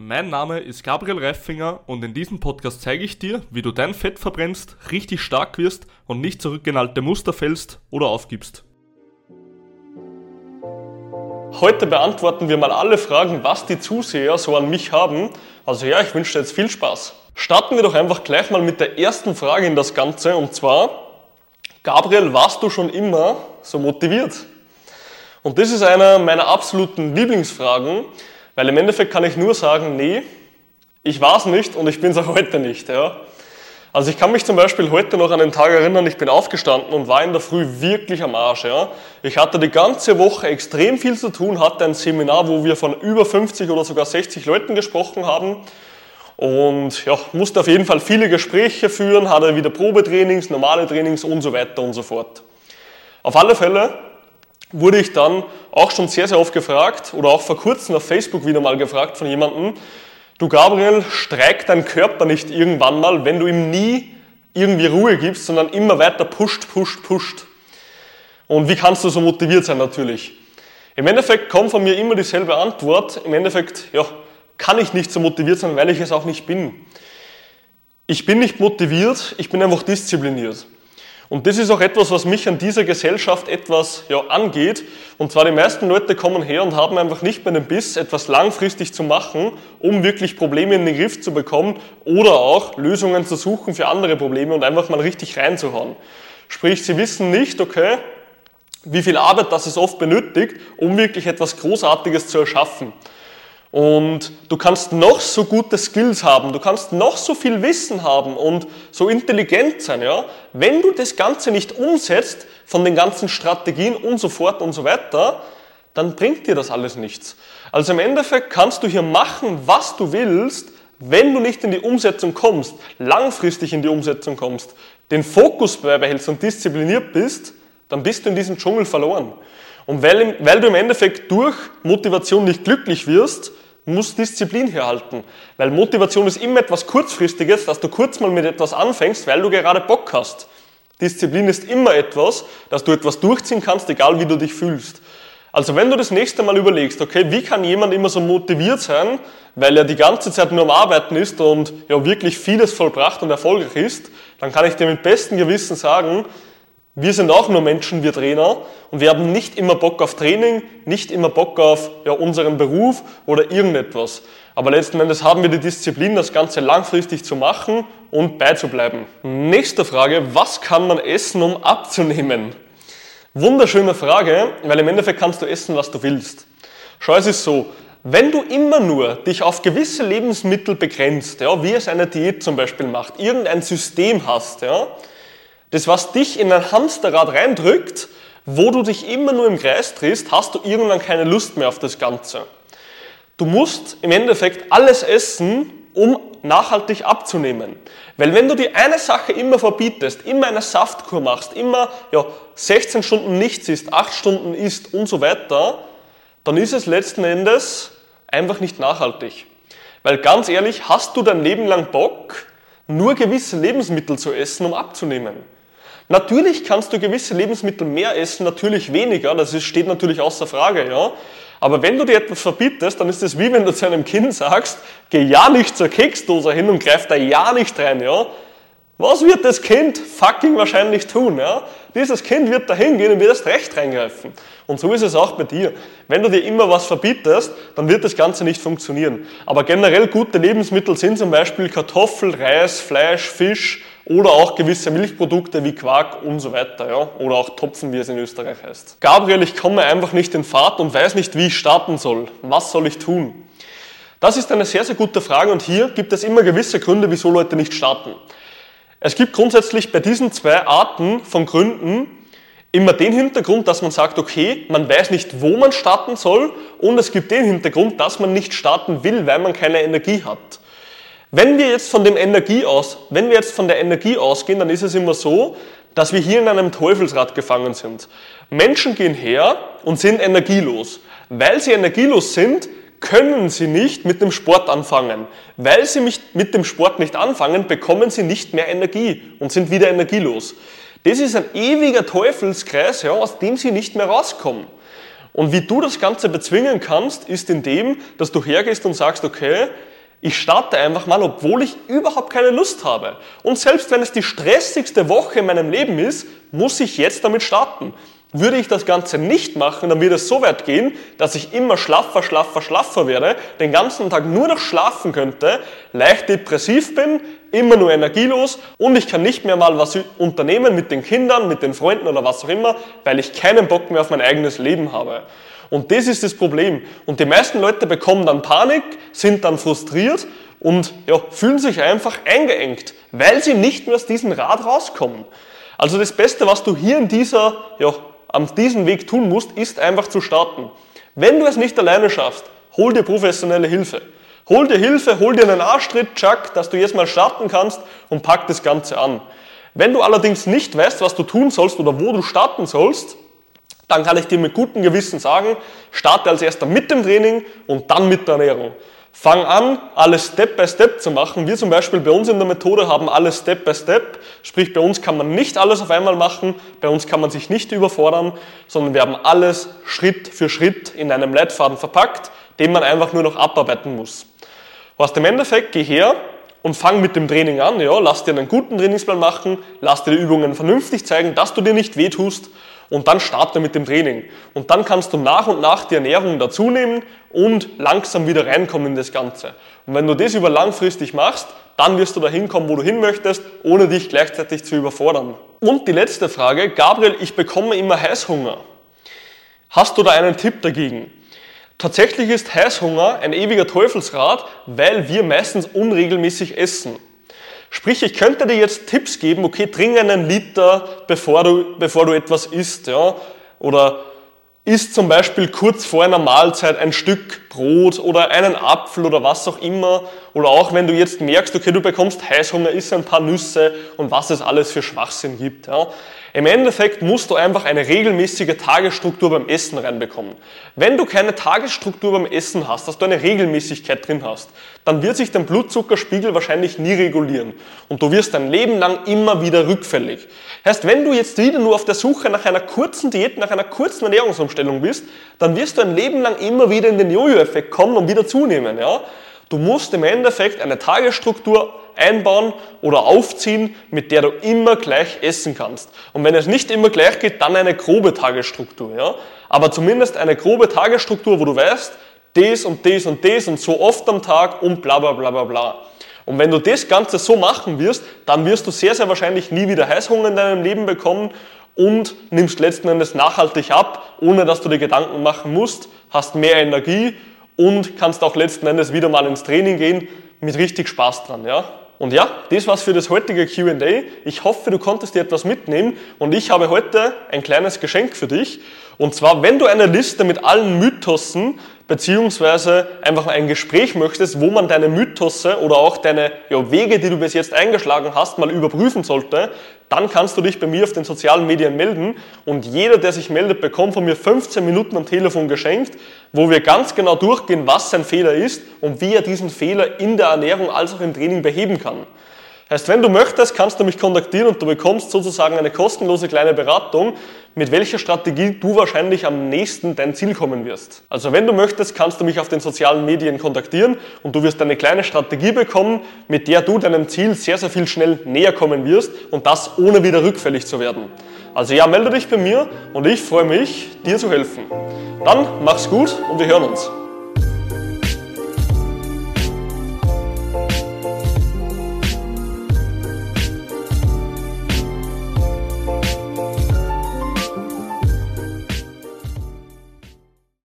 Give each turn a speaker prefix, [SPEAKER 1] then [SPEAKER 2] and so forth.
[SPEAKER 1] Mein Name ist Gabriel Reifinger und in diesem Podcast zeige ich dir, wie du dein Fett verbrennst, richtig stark wirst und nicht zurück in alte Muster fällst oder aufgibst. Heute beantworten wir mal alle Fragen, was die Zuseher so an mich haben. Also ja, ich wünsche dir jetzt viel Spaß. Starten wir doch einfach gleich mal mit der ersten Frage in das Ganze und zwar, Gabriel, warst du schon immer so motiviert? Und das ist einer meiner absoluten Lieblingsfragen, weil im Endeffekt kann ich nur sagen, nee, ich war es nicht und ich bin es auch heute nicht. Ja. Also ich kann mich zum Beispiel heute noch an den Tag erinnern, ich bin aufgestanden und war in der Früh wirklich am Arsch. Ja. Ich hatte die ganze Woche extrem viel zu tun, hatte ein Seminar, wo wir von über 50 oder sogar 60 Leuten gesprochen haben und ja, musste auf jeden Fall viele Gespräche führen, hatte wieder Probetrainings, normale Trainings und so weiter und so fort. Auf alle Fälle wurde ich dann auch schon sehr, sehr oft gefragt oder auch vor kurzem auf Facebook wieder mal gefragt von jemandem, du Gabriel, streikt dein Körper nicht irgendwann mal, wenn du ihm nie irgendwie Ruhe gibst, sondern immer weiter pusht, pusht, pusht. Und wie kannst du so motiviert sein natürlich? Im Endeffekt kommt von mir immer dieselbe Antwort. Im Endeffekt, ja, kann ich nicht so motiviert sein, weil ich es auch nicht bin. Ich bin nicht motiviert, ich bin einfach diszipliniert. Und das ist auch etwas, was mich an dieser Gesellschaft etwas ja, angeht. Und zwar die meisten Leute kommen her und haben einfach nicht mehr den Biss, etwas langfristig zu machen, um wirklich Probleme in den Griff zu bekommen oder auch Lösungen zu suchen für andere Probleme und einfach mal richtig reinzuhauen. Sprich, sie wissen nicht, okay, wie viel Arbeit das es oft benötigt, um wirklich etwas Großartiges zu erschaffen. Und du kannst noch so gute Skills haben, du kannst noch so viel Wissen haben und so intelligent sein, ja. Wenn du das Ganze nicht umsetzt von den ganzen Strategien und so fort und so weiter, dann bringt dir das alles nichts. Also im Endeffekt kannst du hier machen, was du willst, wenn du nicht in die Umsetzung kommst, langfristig in die Umsetzung kommst, den Fokus beibehältst und diszipliniert bist, dann bist du in diesem Dschungel verloren. Und weil, weil du im Endeffekt durch Motivation nicht glücklich wirst, muss Disziplin herhalten. Weil Motivation ist immer etwas Kurzfristiges, dass du kurz mal mit etwas anfängst, weil du gerade Bock hast. Disziplin ist immer etwas, dass du etwas durchziehen kannst, egal wie du dich fühlst. Also wenn du das nächste Mal überlegst, okay, wie kann jemand immer so motiviert sein, weil er die ganze Zeit nur am Arbeiten ist und ja wirklich vieles vollbracht und erfolgreich ist, dann kann ich dir mit bestem Gewissen sagen, wir sind auch nur Menschen, wir Trainer, und wir haben nicht immer Bock auf Training, nicht immer Bock auf ja, unseren Beruf oder irgendetwas. Aber letzten Endes haben wir die Disziplin, das Ganze langfristig zu machen und beizubleiben. Nächste Frage, was kann man essen, um abzunehmen? Wunderschöne Frage, weil im Endeffekt kannst du essen, was du willst. Schau, es ist so, wenn du immer nur dich auf gewisse Lebensmittel begrenzt, ja, wie es eine Diät zum Beispiel macht, irgendein System hast, ja, das, was dich in ein Hamsterrad reindrückt, wo du dich immer nur im Kreis drehst, hast du irgendwann keine Lust mehr auf das Ganze. Du musst im Endeffekt alles essen, um nachhaltig abzunehmen. Weil wenn du die eine Sache immer verbietest, immer eine Saftkur machst, immer ja, 16 Stunden nichts isst, 8 Stunden isst und so weiter, dann ist es letzten Endes einfach nicht nachhaltig. Weil ganz ehrlich, hast du dein Leben lang Bock, nur gewisse Lebensmittel zu essen, um abzunehmen? Natürlich kannst du gewisse Lebensmittel mehr essen, natürlich weniger, das steht natürlich außer Frage, ja. Aber wenn du dir etwas verbietest, dann ist es wie wenn du zu einem Kind sagst, geh ja nicht zur Keksdose hin und greif da ja nicht rein, ja. Was wird das Kind fucking wahrscheinlich tun? Ja? Dieses Kind wird da hingehen und wird erst recht reingreifen. Und so ist es auch bei dir. Wenn du dir immer was verbietest, dann wird das Ganze nicht funktionieren. Aber generell gute Lebensmittel sind zum Beispiel Kartoffel, Reis, Fleisch, Fisch oder auch gewisse Milchprodukte wie Quark und so weiter. Ja? Oder auch Topfen, wie es in Österreich heißt. Gabriel, ich komme einfach nicht in Fahrt und weiß nicht, wie ich starten soll. Was soll ich tun? Das ist eine sehr, sehr gute Frage und hier gibt es immer gewisse Gründe, wieso Leute nicht starten. Es gibt grundsätzlich bei diesen zwei Arten von Gründen immer den Hintergrund, dass man sagt, okay, man weiß nicht, wo man starten soll und es gibt den Hintergrund, dass man nicht starten will, weil man keine Energie hat. Wenn wir jetzt von dem Energie aus, wenn wir jetzt von der Energie ausgehen, dann ist es immer so, dass wir hier in einem Teufelsrad gefangen sind. Menschen gehen her und sind energielos. Weil sie energielos sind, können sie nicht mit dem Sport anfangen. Weil sie mit dem Sport nicht anfangen, bekommen sie nicht mehr Energie und sind wieder energielos. Das ist ein ewiger Teufelskreis, ja, aus dem sie nicht mehr rauskommen. Und wie du das Ganze bezwingen kannst, ist indem, dass du hergehst und sagst, okay, ich starte einfach mal, obwohl ich überhaupt keine Lust habe. Und selbst wenn es die stressigste Woche in meinem Leben ist, muss ich jetzt damit starten. Würde ich das Ganze nicht machen, dann würde es so weit gehen, dass ich immer schlaffer, schlaffer, schlaffer werde, den ganzen Tag nur noch schlafen könnte, leicht depressiv bin, immer nur energielos und ich kann nicht mehr mal was unternehmen mit den Kindern, mit den Freunden oder was auch immer, weil ich keinen Bock mehr auf mein eigenes Leben habe. Und das ist das Problem. Und die meisten Leute bekommen dann Panik, sind dann frustriert und ja, fühlen sich einfach eingeengt, weil sie nicht mehr aus diesem Rad rauskommen. Also das Beste, was du hier in dieser ja, an diesem Weg tun musst, ist einfach zu starten. Wenn du es nicht alleine schaffst, hol dir professionelle Hilfe. Hol dir Hilfe, hol dir einen Arschtritt, Chuck, dass du jetzt mal starten kannst und pack das Ganze an. Wenn du allerdings nicht weißt, was du tun sollst oder wo du starten sollst, dann kann ich dir mit gutem Gewissen sagen, starte als erster mit dem Training und dann mit der Ernährung. Fang an, alles Step by Step zu machen. Wir zum Beispiel bei uns in der Methode haben alles Step by Step. Sprich, bei uns kann man nicht alles auf einmal machen, bei uns kann man sich nicht überfordern, sondern wir haben alles Schritt für Schritt in einem Leitfaden verpackt, den man einfach nur noch abarbeiten muss. Aus dem Endeffekt, geh her und fang mit dem Training an. Ja, lass dir einen guten Trainingsplan machen, lass dir die Übungen vernünftig zeigen, dass du dir nicht wehtust und dann starte mit dem Training. Und dann kannst du nach und nach die Ernährung dazunehmen und langsam wieder reinkommen in das Ganze. Und wenn du das über langfristig machst, dann wirst du dahin kommen, wo du hin möchtest, ohne dich gleichzeitig zu überfordern. Und die letzte Frage, Gabriel, ich bekomme immer Heißhunger. Hast du da einen Tipp dagegen? Tatsächlich ist Heißhunger ein ewiger Teufelsrad, weil wir meistens unregelmäßig essen. Sprich, ich könnte dir jetzt Tipps geben, okay, trink einen Liter, bevor du, bevor du etwas isst, ja, oder isst zum Beispiel kurz vor einer Mahlzeit ein Stück Brot oder einen Apfel oder was auch immer. Oder auch wenn du jetzt merkst, okay, du bekommst Heißhunger, isst ein paar Nüsse und was es alles für Schwachsinn gibt. Ja. Im Endeffekt musst du einfach eine regelmäßige Tagesstruktur beim Essen reinbekommen. Wenn du keine Tagesstruktur beim Essen hast, dass du eine Regelmäßigkeit drin hast, dann wird sich dein Blutzuckerspiegel wahrscheinlich nie regulieren. Und du wirst dein Leben lang immer wieder rückfällig. Heißt, wenn du jetzt wieder nur auf der Suche nach einer kurzen Diät, nach einer kurzen Ernährungsumstellung bist, dann wirst du ein Leben lang immer wieder in den Jojo-Effekt kommen und wieder zunehmen. Ja? Du musst im Endeffekt eine Tagesstruktur einbauen oder aufziehen, mit der du immer gleich essen kannst. Und wenn es nicht immer gleich geht, dann eine grobe Tagesstruktur. Ja? Aber zumindest eine grobe Tagesstruktur, wo du weißt, das und das und das und so oft am Tag und bla bla bla bla bla. Und wenn du das Ganze so machen wirst, dann wirst du sehr, sehr wahrscheinlich nie wieder Heißhunger in deinem Leben bekommen und nimmst letzten Endes nachhaltig ab, ohne dass du dir Gedanken machen musst, hast mehr Energie und kannst auch letzten Endes wieder mal ins Training gehen mit richtig Spaß dran, ja? Und ja, das war's für das heutige Q&A. Ich hoffe, du konntest dir etwas mitnehmen und ich habe heute ein kleines Geschenk für dich. Und zwar, wenn du eine Liste mit allen Mythosen beziehungsweise einfach ein Gespräch möchtest, wo man deine Mythose oder auch deine ja, Wege, die du bis jetzt eingeschlagen hast, mal überprüfen sollte, dann kannst du dich bei mir auf den sozialen Medien melden und jeder, der sich meldet, bekommt von mir 15 Minuten am Telefon geschenkt, wo wir ganz genau durchgehen, was sein Fehler ist und wie er diesen Fehler in der Ernährung als auch im Training beheben kann. Heißt, wenn du möchtest, kannst du mich kontaktieren und du bekommst sozusagen eine kostenlose kleine Beratung, mit welcher Strategie du wahrscheinlich am nächsten dein Ziel kommen wirst. Also wenn du möchtest, kannst du mich auf den sozialen Medien kontaktieren und du wirst eine kleine Strategie bekommen, mit der du deinem Ziel sehr, sehr viel schnell näher kommen wirst und das ohne wieder rückfällig zu werden. Also ja, melde dich bei mir und ich freue mich, dir zu helfen. Dann mach's gut und wir hören uns.